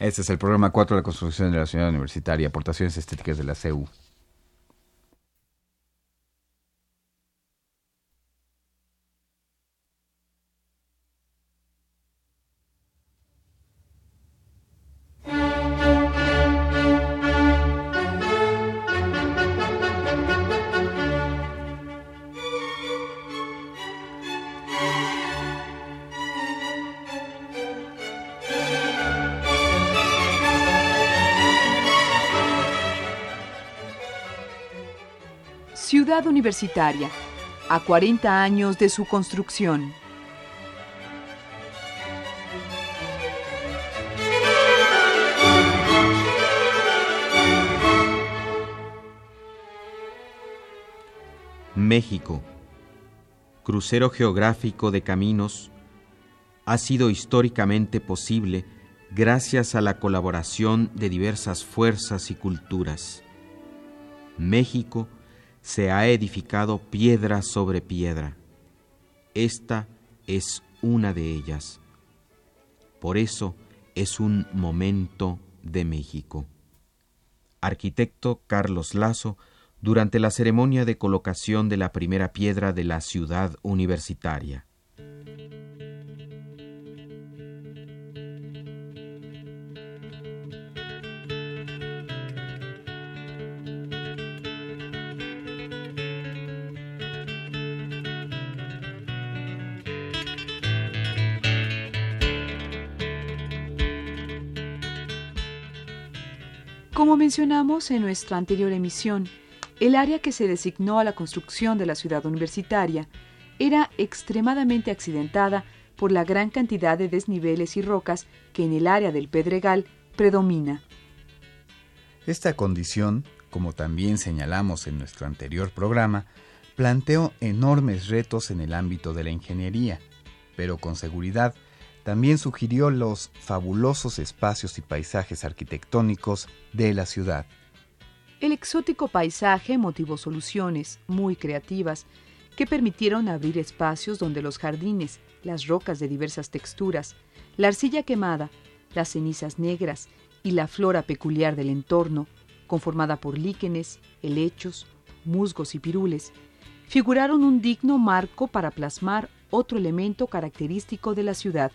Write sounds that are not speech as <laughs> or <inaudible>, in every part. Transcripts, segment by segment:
Este es el programa 4 de la construcción de la ciudad universitaria, aportaciones estéticas de la CEU. Universitaria, a 40 años de su construcción. México, crucero geográfico de caminos, ha sido históricamente posible gracias a la colaboración de diversas fuerzas y culturas. México se ha edificado piedra sobre piedra. Esta es una de ellas. Por eso es un momento de México. Arquitecto Carlos Lazo, durante la ceremonia de colocación de la primera piedra de la ciudad universitaria. Mencionamos en nuestra anterior emisión, el área que se designó a la construcción de la ciudad universitaria era extremadamente accidentada por la gran cantidad de desniveles y rocas que en el área del Pedregal predomina. Esta condición, como también señalamos en nuestro anterior programa, planteó enormes retos en el ámbito de la ingeniería, pero con seguridad también sugirió los fabulosos espacios y paisajes arquitectónicos de la ciudad. El exótico paisaje motivó soluciones muy creativas que permitieron abrir espacios donde los jardines, las rocas de diversas texturas, la arcilla quemada, las cenizas negras y la flora peculiar del entorno, conformada por líquenes, helechos, musgos y pirules, figuraron un digno marco para plasmar otro elemento característico de la ciudad,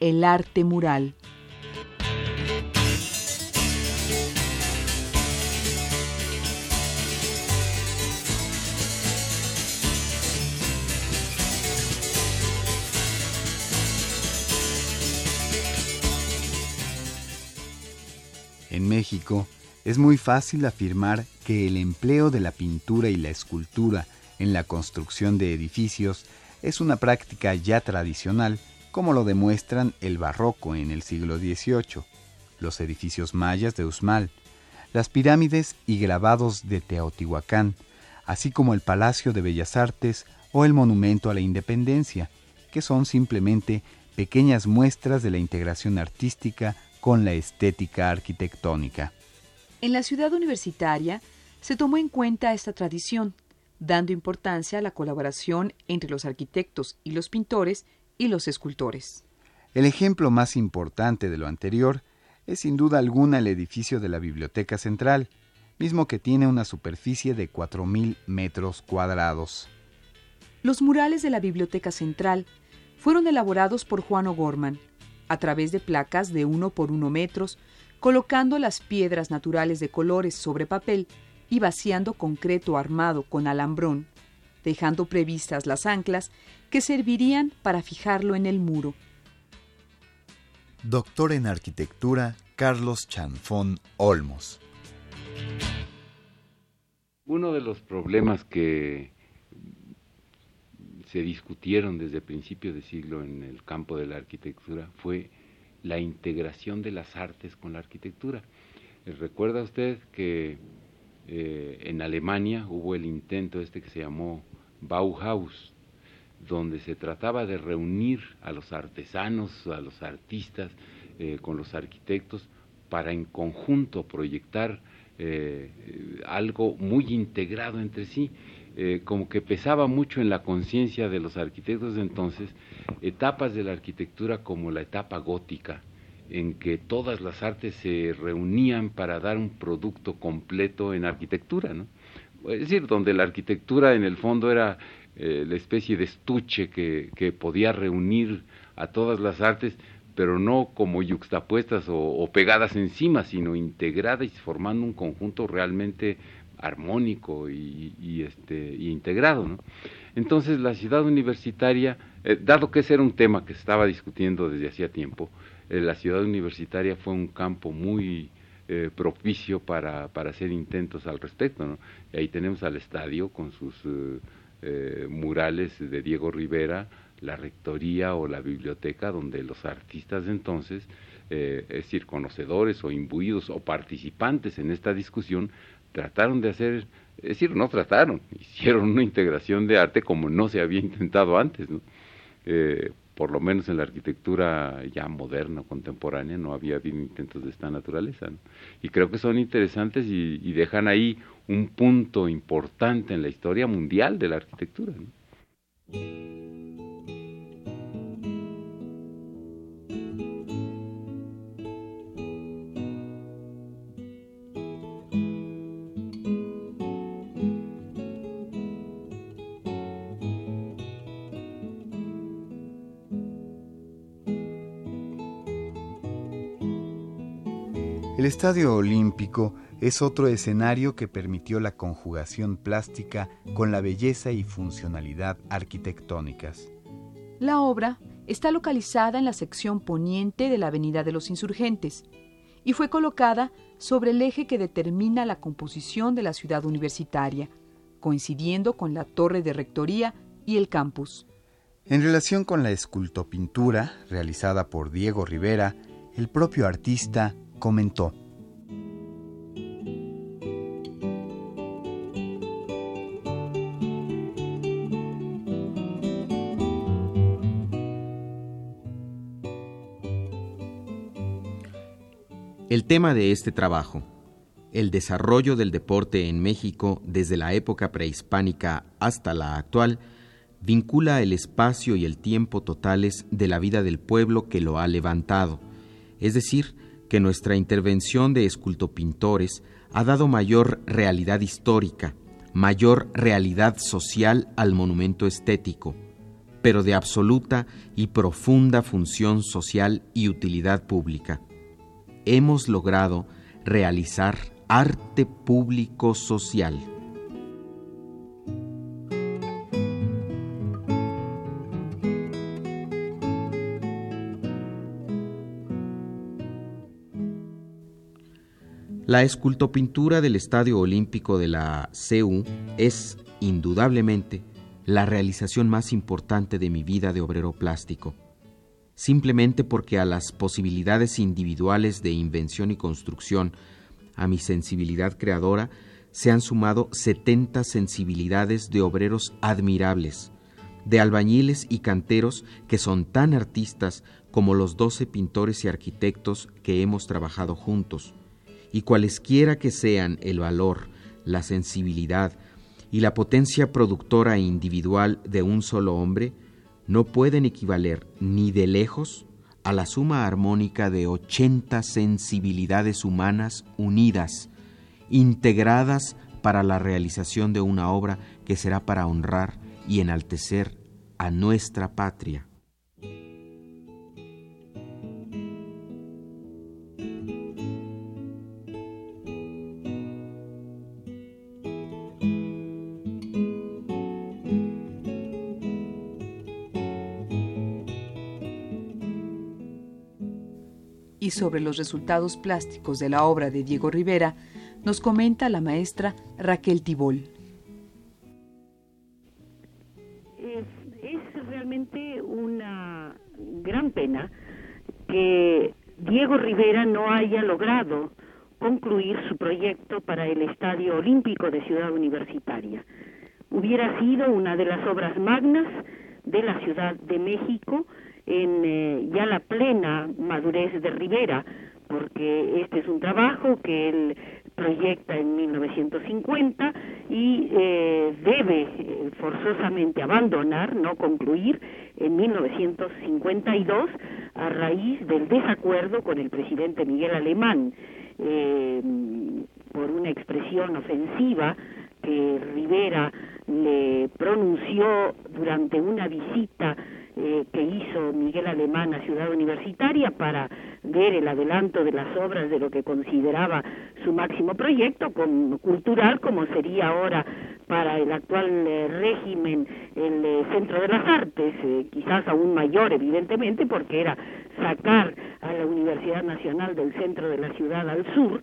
el arte mural. En México es muy fácil afirmar que el empleo de la pintura y la escultura en la construcción de edificios es una práctica ya tradicional como lo demuestran el barroco en el siglo XVIII, los edificios mayas de Usmal, las pirámides y grabados de Teotihuacán, así como el Palacio de Bellas Artes o el Monumento a la Independencia, que son simplemente pequeñas muestras de la integración artística con la estética arquitectónica. En la ciudad universitaria se tomó en cuenta esta tradición, dando importancia a la colaboración entre los arquitectos y los pintores y los escultores. El ejemplo más importante de lo anterior es sin duda alguna el edificio de la Biblioteca Central, mismo que tiene una superficie de 4.000 metros cuadrados. Los murales de la Biblioteca Central fueron elaborados por Juan O'Gorman, a través de placas de 1 por 1 metros, colocando las piedras naturales de colores sobre papel y vaciando concreto armado con alambrón, dejando previstas las anclas que servirían para fijarlo en el muro. Doctor en Arquitectura Carlos Chanfón Olmos. Uno de los problemas que se discutieron desde principios de siglo en el campo de la arquitectura fue la integración de las artes con la arquitectura. ¿Recuerda usted que eh, en Alemania hubo el intento este que se llamó Bauhaus, donde se trataba de reunir a los artesanos, a los artistas, eh, con los arquitectos, para en conjunto proyectar eh, algo muy integrado entre sí, eh, como que pesaba mucho en la conciencia de los arquitectos de entonces etapas de la arquitectura como la etapa gótica en que todas las artes se reunían para dar un producto completo en arquitectura, ¿no? Es decir, donde la arquitectura en el fondo era eh, la especie de estuche que, que, podía reunir a todas las artes, pero no como yuxtapuestas o, pegadas encima, sino integradas y formando un conjunto realmente armónico y, este, y integrado. Entonces la ciudad universitaria, eh, dado que ese era un tema que se estaba discutiendo desde hacía tiempo, eh, la ciudad universitaria fue un campo muy eh, propicio para, para, hacer intentos al respecto. ¿no? Y ahí tenemos al estadio con sus murales de Diego Rivera, la rectoría o la biblioteca, donde los artistas de entonces, es decir, conocedores o imbuidos o participantes en esta discusión, trataron de hacer es decir, no trataron, <laughs> hicieron una integración de arte como no se había intentado antes, ¿no? Por lo menos en la arquitectura ya moderna, contemporánea, no había habido intentos de esta naturaleza. Y creo que son interesantes y, dejan ahí un punto importante en la historia mundial de la arquitectura. Estadio Olímpico es otro escenario que permitió la conjugación plástica con la belleza y funcionalidad arquitectónicas. La obra está localizada en la sección poniente de la Avenida de los Insurgentes y fue colocada sobre el eje que determina la composición de la ciudad universitaria, coincidiendo con la torre de rectoría y el campus. En relación con la escultopintura realizada por Diego Rivera, el propio artista comentó. El tema de este trabajo, el desarrollo del deporte en México desde la época prehispánica hasta la actual, vincula el espacio y el tiempo totales de la vida del pueblo que lo ha levantado, es decir, que nuestra intervención de escultopintores ha dado mayor realidad histórica, mayor realidad social al monumento estético, pero de absoluta y profunda función social y utilidad pública. Hemos logrado realizar arte público social. La escultopintura del Estadio Olímpico de la CEU es, indudablemente, la realización más importante de mi vida de obrero plástico, simplemente porque a las posibilidades individuales de invención y construcción, a mi sensibilidad creadora, se han sumado 70 sensibilidades de obreros admirables, de albañiles y canteros que son tan artistas como los 12 pintores y arquitectos que hemos trabajado juntos y cualesquiera que sean el valor, la sensibilidad y la potencia productora individual de un solo hombre, no pueden equivaler ni de lejos a la suma armónica de 80 sensibilidades humanas unidas, integradas para la realización de una obra que será para honrar y enaltecer a nuestra patria. Y sobre los resultados plásticos de la obra de Diego Rivera, nos comenta la maestra Raquel Tibol. Es, realmente una gran pena que Diego Rivera no haya logrado concluir su proyecto para el Estadio Olímpico de Ciudad Universitaria. Hubiera sido una de las obras magnas de la Ciudad de México en eh, ya la plena madurez de Rivera, porque este es un trabajo que él proyecta en 1950 y eh, debe eh, forzosamente abandonar, no concluir, en 1952 a raíz del desacuerdo con el presidente Miguel Alemán eh, por una expresión ofensiva que Rivera le pronunció durante una visita eh, que hizo Miguel Alemán a Ciudad Universitaria para ver el adelanto de las obras de lo que consideraba su máximo proyecto cultural, como sería ahora para el actual eh, régimen el eh, Centro de las Artes, quizás aún mayor evidentemente, porque era sacar a la Universidad Nacional del centro de la ciudad al sur,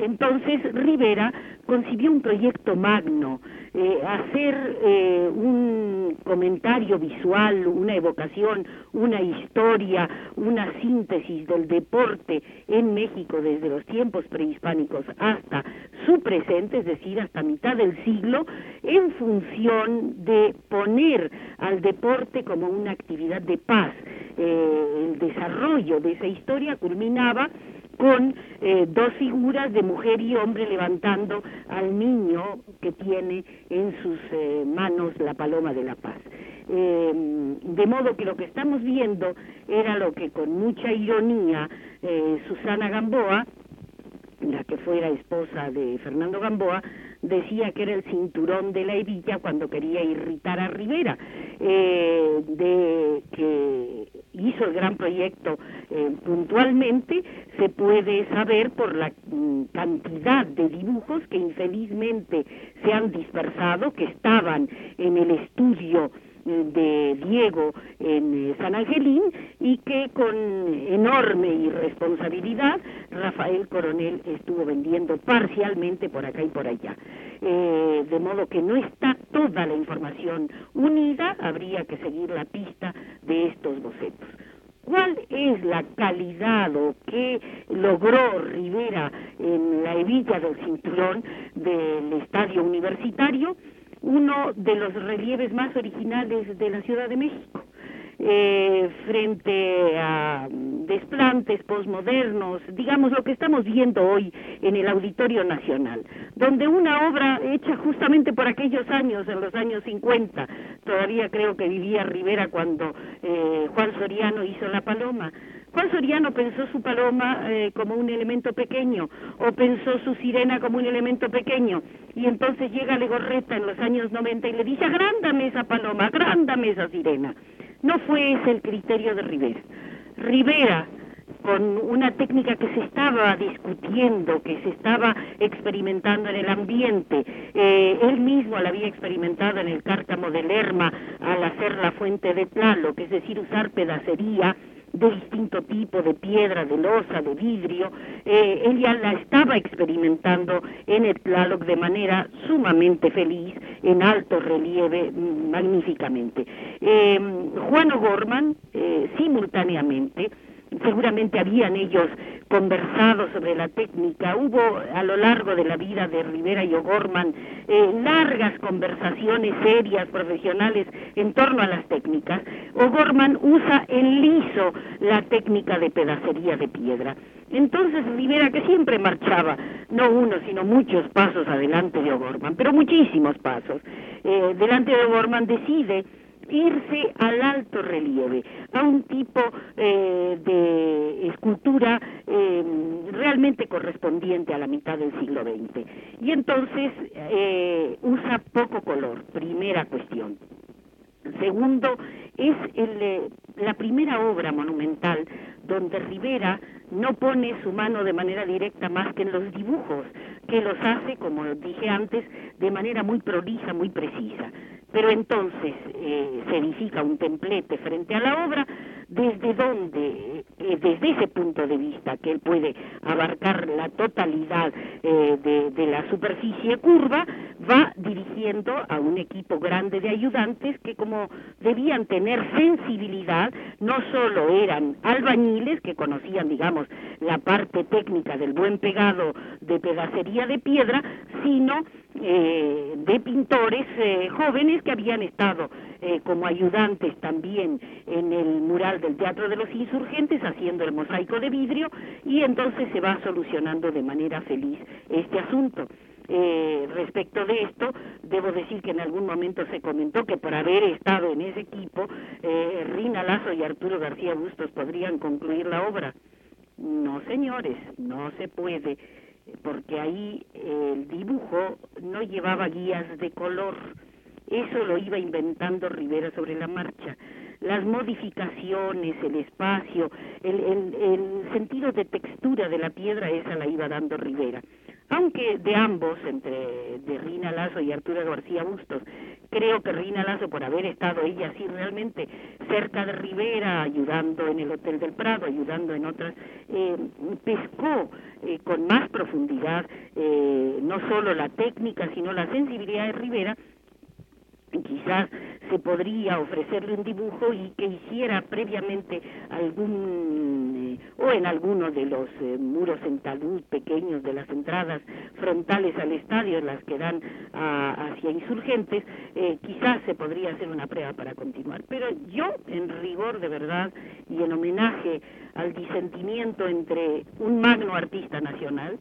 entonces Rivera concibió un proyecto magno, eh, hacer eh, un comentario visual, una evocación, una historia, una síntesis del deporte en México desde los tiempos prehispánicos hasta su presente, es decir, hasta mitad del siglo, en función de poner al deporte como una actividad de paz. Eh, el desarrollo de esa historia culminaba con eh, dos figuras de mujer y hombre levantando al niño que tiene en sus eh, manos la paloma de la paz. Eh, de modo que lo que estamos viendo era lo que con mucha ironía Susana Gamboa, la que fuera esposa de Fernando Gamboa, decía que era el cinturón de la hebilla cuando quería irritar a Rivera, de que hizo el gran proyecto eh, puntualmente, se puede saber por la mm, cantidad de dibujos que infelizmente se han dispersado, que estaban en el estudio de Diego en eh, San Angelín y que con enorme irresponsabilidad Rafael Coronel estuvo vendiendo parcialmente por acá y por allá. Eh, de modo que no está toda la información unida, habría que seguir la pista de estos bocetos. ¿Cuál es la calidad o qué logró Rivera en la hebilla del cinturón del estadio universitario? Uno de los relieves más originales de la Ciudad de México. Eh, frente a desplantes posmodernos, digamos lo que estamos viendo hoy en el Auditorio Nacional, donde una obra hecha justamente por aquellos años, en los años 50, todavía creo que vivía Rivera cuando eh, Juan Soriano hizo La Paloma, Soriano pensó su paloma eh, como un elemento pequeño o pensó su sirena como un elemento pequeño y entonces llega Legorreta en los años 90 y le dice agrándame esa paloma, agrándame esa sirena. No fue ese el criterio de Rivera. Rivera, con una técnica que se estaba discutiendo, que se estaba experimentando en el ambiente, eh, él mismo la había experimentado en el cárcamo de Lerma al hacer la fuente de Tlaloc, es decir, usar pedacería de distinto tipo, de piedra, de losa, de vidrio, eh, él ya la estaba experimentando en el Tlaloc de manera sumamente feliz, en alto relieve, mm, magníficamente. Eh, Juan O'Gorman, eh, simultáneamente, seguramente habían ellos conversado sobre la técnica. Hubo a lo largo de la vida de Rivera y O'Gorman eh, largas conversaciones serias, profesionales, en torno a las técnicas. O'Gorman usa en liso la técnica de pedacería de piedra. Entonces Rivera, que siempre marchaba, no uno, sino muchos pasos adelante de O'Gorman, pero muchísimos pasos, eh, delante de O'Gorman decide irse al alto relieve, a un tipo eh, de escultura eh, realmente correspondiente a la mitad del siglo XX. Y entonces eh, usa poco color, primera cuestión. Segundo, es la primera obra monumental donde Rivera no pone su mano de manera directa más que en los dibujos, que los hace, como dije antes, de manera muy prolija, muy precisa pero entonces eh, se edifica un templete frente a la obra, desde donde, desde ese punto de vista, que él puede abarcar la totalidad eh, de, la superficie curva, va dirigiendo a un equipo grande de ayudantes que como debían tener sensibilidad, no solo eran albañiles que conocían, digamos, la parte técnica del buen pegado de pedacería de piedra, sino eh, de pintores eh, jóvenes que habían estado eh, como ayudantes también en el mural del Teatro de los Insurgentes haciendo el mosaico de vidrio y entonces se va solucionando de manera feliz este asunto. Eh, respecto de esto, debo decir que en algún momento se comentó que por haber estado en ese equipo, eh, Rina Lazo y Arturo García Bustos podrían concluir la obra. No, señores, no se puede, porque ahí el dibujo no llevaba guías de color, eso lo iba inventando Rivera sobre la marcha las modificaciones, el espacio, el, sentido de textura de la piedra, esa la iba dando Rivera. Aunque de ambos, entre de Rina Lazo y Arturo García Bustos, creo que Rina Lazo, por haber estado ella así realmente cerca de Rivera, ayudando en el Hotel del Prado, ayudando en otras, eh, pescó eh, con más profundidad eh, no solo la técnica, sino la sensibilidad de Rivera quizás se podría ofrecerle un dibujo y que hiciera previamente algún eh, o en alguno de los eh, muros en talud pequeños de las entradas frontales al estadio, las que dan hacia insurgentes, eh, quizás se podría hacer una prueba para continuar. Pero yo, en rigor de verdad y en homenaje al disentimiento entre un magno artista nacional,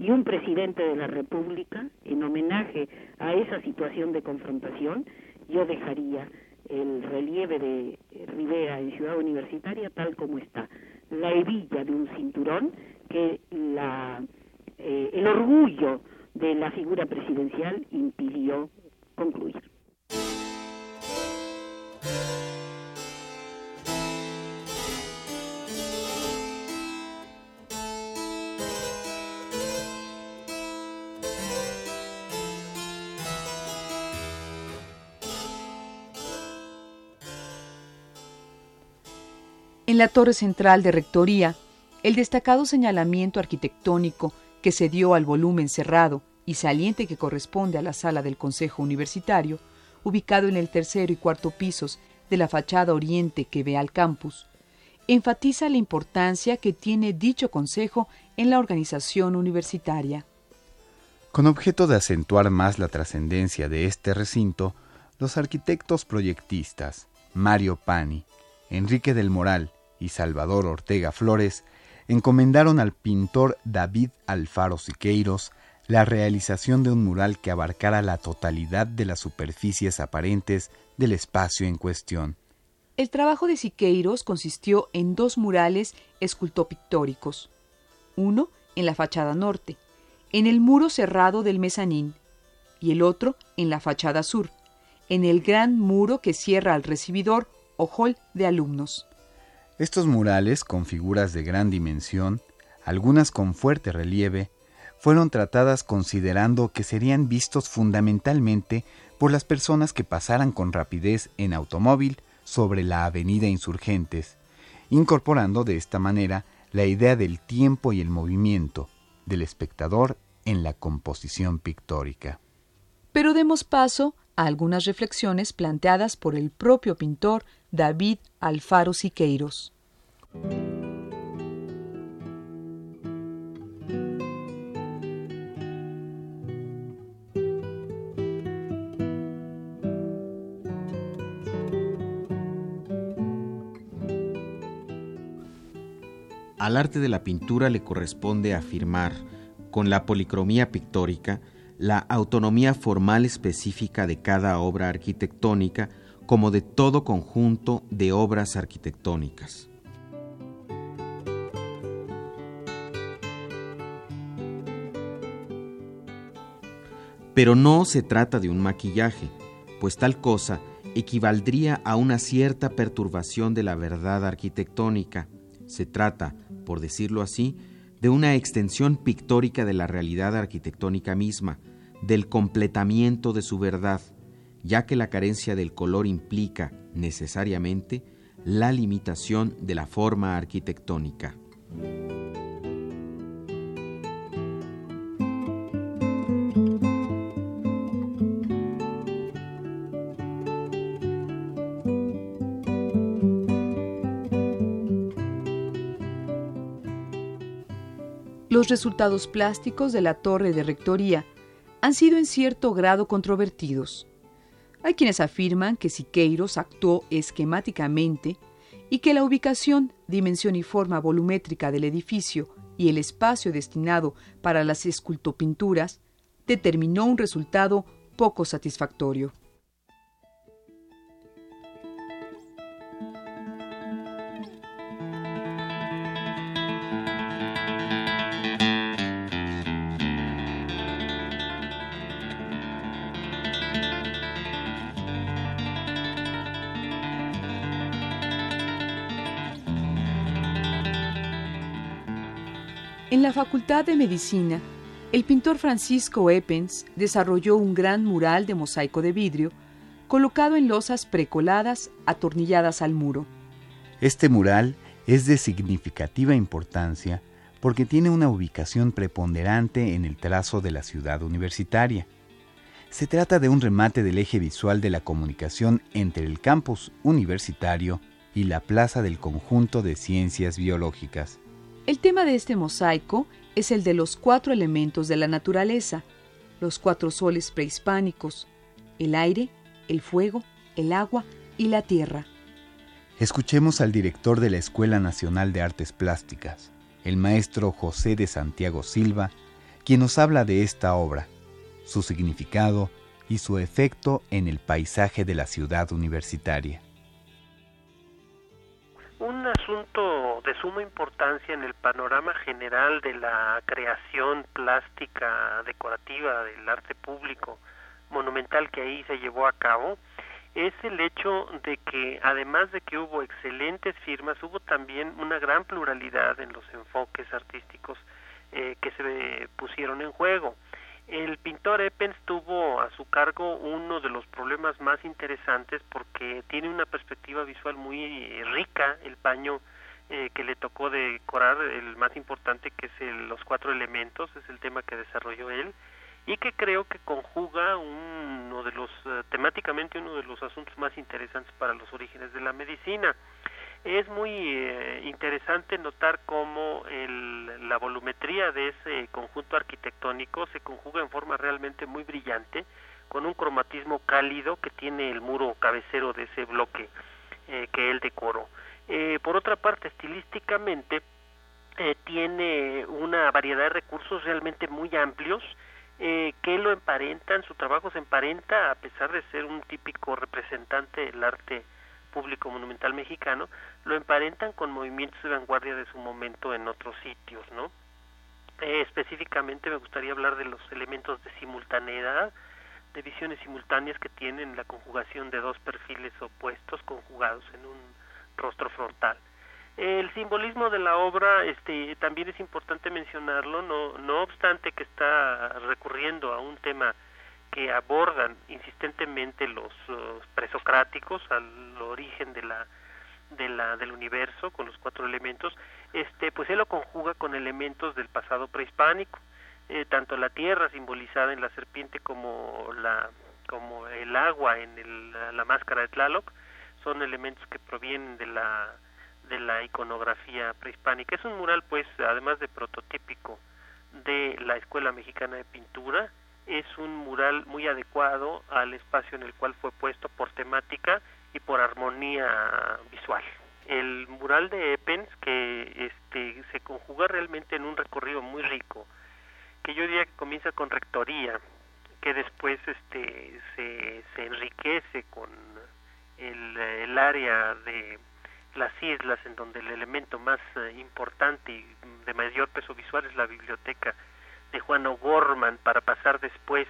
y un presidente de la República, en homenaje a esa situación de confrontación, yo dejaría el relieve de Rivera en Ciudad Universitaria tal como está. La hebilla de un cinturón que la, eh, el orgullo de la figura presidencial impidió concluir. La torre central de Rectoría, el destacado señalamiento arquitectónico que se dio al volumen cerrado y saliente que corresponde a la sala del Consejo Universitario, ubicado en el tercero y cuarto pisos de la fachada oriente que ve al campus, enfatiza la importancia que tiene dicho consejo en la organización universitaria. Con objeto de acentuar más la trascendencia de este recinto, los arquitectos proyectistas Mario Pani, Enrique del Moral y Salvador Ortega Flores encomendaron al pintor David Alfaro Siqueiros la realización de un mural que abarcara la totalidad de las superficies aparentes del espacio en cuestión. El trabajo de Siqueiros consistió en dos murales escultopictóricos, uno en la fachada norte, en el muro cerrado del mezanín, y el otro en la fachada sur, en el gran muro que cierra al recibidor o hall de alumnos. Estos murales, con figuras de gran dimensión, algunas con fuerte relieve, fueron tratadas considerando que serían vistos fundamentalmente por las personas que pasaran con rapidez en automóvil sobre la avenida Insurgentes, incorporando de esta manera la idea del tiempo y el movimiento del espectador en la composición pictórica. Pero demos paso algunas reflexiones planteadas por el propio pintor David Alfaro Siqueiros. Al arte de la pintura le corresponde afirmar, con la policromía pictórica, la autonomía formal específica de cada obra arquitectónica como de todo conjunto de obras arquitectónicas. Pero no se trata de un maquillaje, pues tal cosa equivaldría a una cierta perturbación de la verdad arquitectónica. Se trata, por decirlo así, de una extensión pictórica de la realidad arquitectónica misma, del completamiento de su verdad, ya que la carencia del color implica necesariamente la limitación de la forma arquitectónica. Los resultados plásticos de la torre de rectoría han sido en cierto grado controvertidos. Hay quienes afirman que Siqueiros actuó esquemáticamente y que la ubicación, dimensión y forma volumétrica del edificio y el espacio destinado para las escultopinturas determinó un resultado poco satisfactorio. Facultad de Medicina, el pintor Francisco Eppens desarrolló un gran mural de mosaico de vidrio colocado en losas precoladas atornilladas al muro. Este mural es de significativa importancia porque tiene una ubicación preponderante en el trazo de la ciudad universitaria. Se trata de un remate del eje visual de la comunicación entre el campus universitario y la plaza del conjunto de ciencias biológicas. El tema de este mosaico es el de los cuatro elementos de la naturaleza, los cuatro soles prehispánicos, el aire, el fuego, el agua y la tierra. Escuchemos al director de la Escuela Nacional de Artes Plásticas, el maestro José de Santiago Silva, quien nos habla de esta obra, su significado y su efecto en el paisaje de la ciudad universitaria un asunto de suma importancia en el panorama general de la creación plástica decorativa del arte público monumental que ahí se llevó a cabo es el hecho de que además de que hubo excelentes firmas hubo también una gran pluralidad en los enfoques artísticos eh, que se pusieron en juego el pintor Eppens tuvo a su cargo uno de los problemas más interesantes porque tiene una perspectiva visual muy rica, el paño eh, que le tocó decorar, el más importante que es los cuatro elementos, es el tema que desarrolló él, y que creo que conjuga uno de los, eh, temáticamente uno de los asuntos más interesantes para los orígenes de la medicina. Es muy eh, interesante notar cómo el, la volumetría de ese conjunto arquitectónico se conjuga en forma realmente muy brillante, con un cromatismo cálido que tiene el muro cabecero de ese bloque eh, que él decoró. Eh, por otra parte, estilísticamente, tiene una variedad de recursos realmente muy amplios, que lo emparentan, su trabajo se emparenta a pesar de ser un típico representante del arte público monumental mexicano, lo emparentan con movimientos de vanguardia de su momento en otros sitios, ¿no? Eh, específicamente me gustaría hablar de los elementos de simultaneidad, de visiones simultáneas que tienen la conjugación de dos perfiles opuestos conjugados en un rostro frontal. El simbolismo de la obra este, también es importante mencionarlo, no, no obstante que está recurriendo a un tema que abordan insistentemente los presocráticos al origen de la, de la del universo con los cuatro elementos este pues él lo conjuga con elementos del pasado prehispánico eh, tanto la tierra simbolizada en la serpiente como la como el agua en el, la, máscara de Tlaloc son elementos que provienen de la de la iconografía prehispánica. Es un mural pues además de prototípico de la escuela mexicana de pintura es un mural muy adecuado al espacio en el cual fue puesto por temática y por armonía visual. El mural de Eppens que este se conjuga realmente en un recorrido muy rico, que yo diría que comienza con rectoría, que después este se, se enriquece con el, el área de las islas en donde el elemento más eh, importante y de mayor peso visual es la biblioteca de Juan O'Gorman para pasar después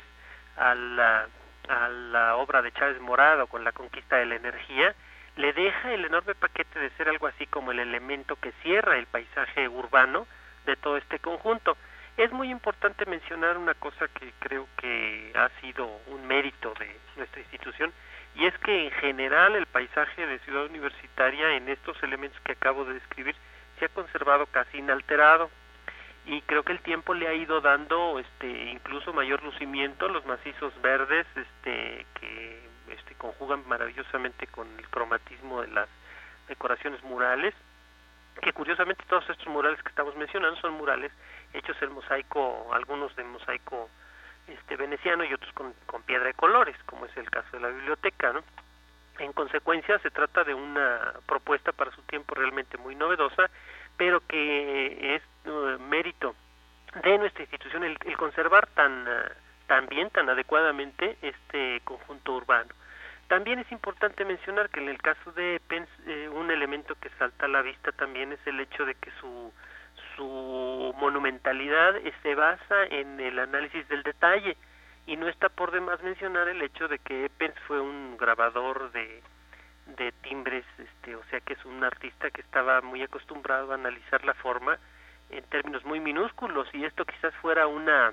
a la, a la obra de Chávez Morado con la conquista de la energía, le deja el enorme paquete de ser algo así como el elemento que cierra el paisaje urbano de todo este conjunto. Es muy importante mencionar una cosa que creo que ha sido un mérito de nuestra institución y es que en general el paisaje de Ciudad Universitaria en estos elementos que acabo de describir se ha conservado casi inalterado y creo que el tiempo le ha ido dando este incluso mayor lucimiento los macizos verdes este que este conjugan maravillosamente con el cromatismo de las decoraciones murales que curiosamente todos estos murales que estamos mencionando son murales hechos en mosaico algunos de mosaico este veneciano y otros con, con piedra de colores como es el caso de la biblioteca ¿no? en consecuencia se trata de una propuesta para su tiempo realmente muy novedosa pero que es uh, mérito de nuestra institución el, conservar tan uh, también tan adecuadamente este conjunto urbano. También es importante mencionar que en el caso de Pence eh, un elemento que salta a la vista también es el hecho de que su su monumentalidad eh, se basa en el análisis del detalle y no está por demás mencionar el hecho de que Pence fue un grabador de, de timbres, este, o sea que es un artista que estaba muy acostumbrado a analizar la forma en términos muy minúsculos y esto quizás fuera una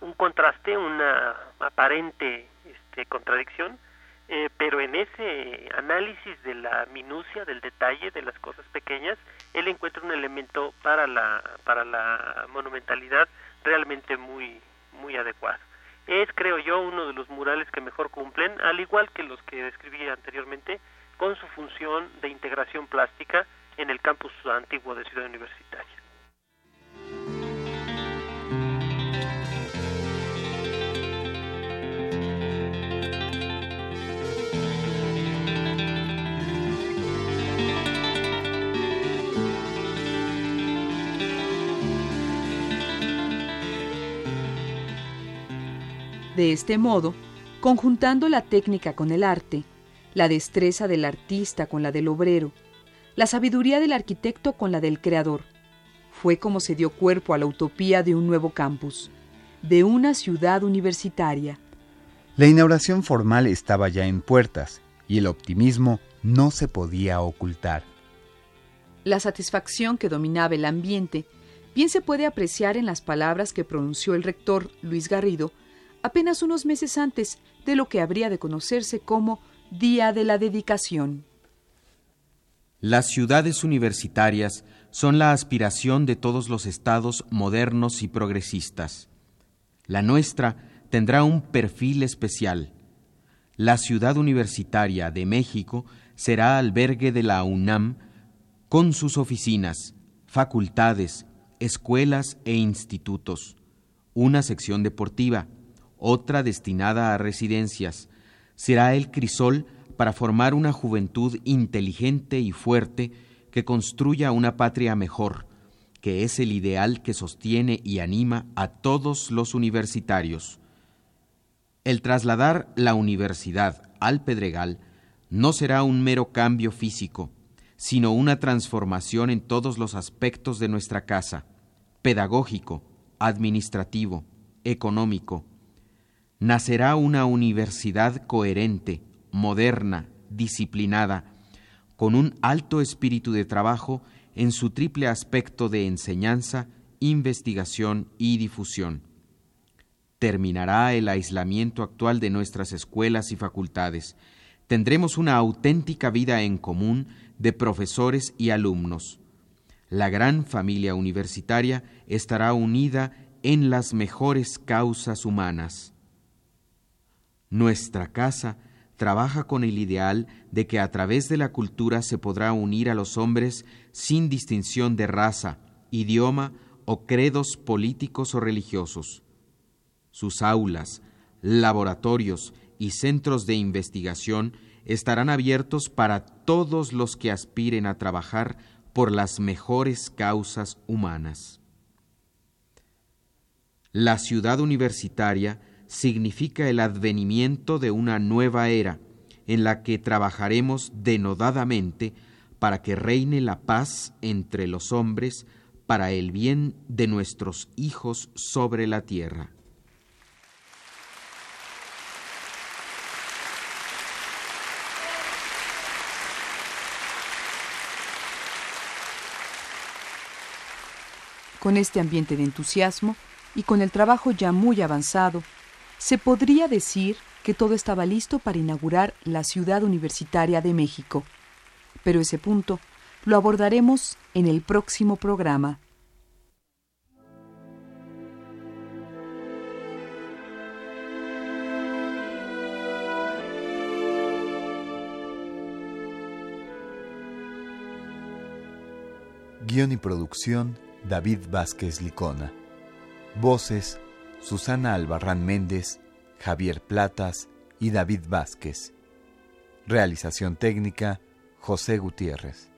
un contraste, una aparente este, contradicción, eh, pero en ese análisis de la minucia, del detalle, de las cosas pequeñas, él encuentra un elemento para la para la monumentalidad realmente muy muy adecuado. Es, creo yo, uno de los murales que mejor cumplen, al igual que los que describí anteriormente, con su función de integración plástica en el campus antiguo de Ciudad Universitaria. De este modo, conjuntando la técnica con el arte, la destreza del artista con la del obrero, la sabiduría del arquitecto con la del creador, fue como se dio cuerpo a la utopía de un nuevo campus, de una ciudad universitaria. La inauguración formal estaba ya en puertas y el optimismo no se podía ocultar. La satisfacción que dominaba el ambiente bien se puede apreciar en las palabras que pronunció el rector Luis Garrido apenas unos meses antes de lo que habría de conocerse como Día de la Dedicación. Las ciudades universitarias son la aspiración de todos los estados modernos y progresistas. La nuestra tendrá un perfil especial. La ciudad universitaria de México será albergue de la UNAM con sus oficinas, facultades, escuelas e institutos, una sección deportiva, otra destinada a residencias. Será el crisol para formar una juventud inteligente y fuerte que construya una patria mejor, que es el ideal que sostiene y anima a todos los universitarios. El trasladar la universidad al Pedregal no será un mero cambio físico, sino una transformación en todos los aspectos de nuestra casa, pedagógico, administrativo, económico, nacerá una universidad coherente, moderna, disciplinada, con un alto espíritu de trabajo en su triple aspecto de enseñanza, investigación y difusión. Terminará el aislamiento actual de nuestras escuelas y facultades. Tendremos una auténtica vida en común de profesores y alumnos. La gran familia universitaria estará unida en las mejores causas humanas. Nuestra casa trabaja con el ideal de que a través de la cultura se podrá unir a los hombres sin distinción de raza, idioma o credos políticos o religiosos. Sus aulas, laboratorios y centros de investigación estarán abiertos para todos los que aspiren a trabajar por las mejores causas humanas. La ciudad universitaria significa el advenimiento de una nueva era en la que trabajaremos denodadamente para que reine la paz entre los hombres para el bien de nuestros hijos sobre la tierra. Con este ambiente de entusiasmo y con el trabajo ya muy avanzado, se podría decir que todo estaba listo para inaugurar la Ciudad Universitaria de México. Pero ese punto lo abordaremos en el próximo programa. Guión y producción David Vázquez Licona. Voces Susana Albarrán Méndez, Javier Platas y David Vázquez. Realización técnica, José Gutiérrez.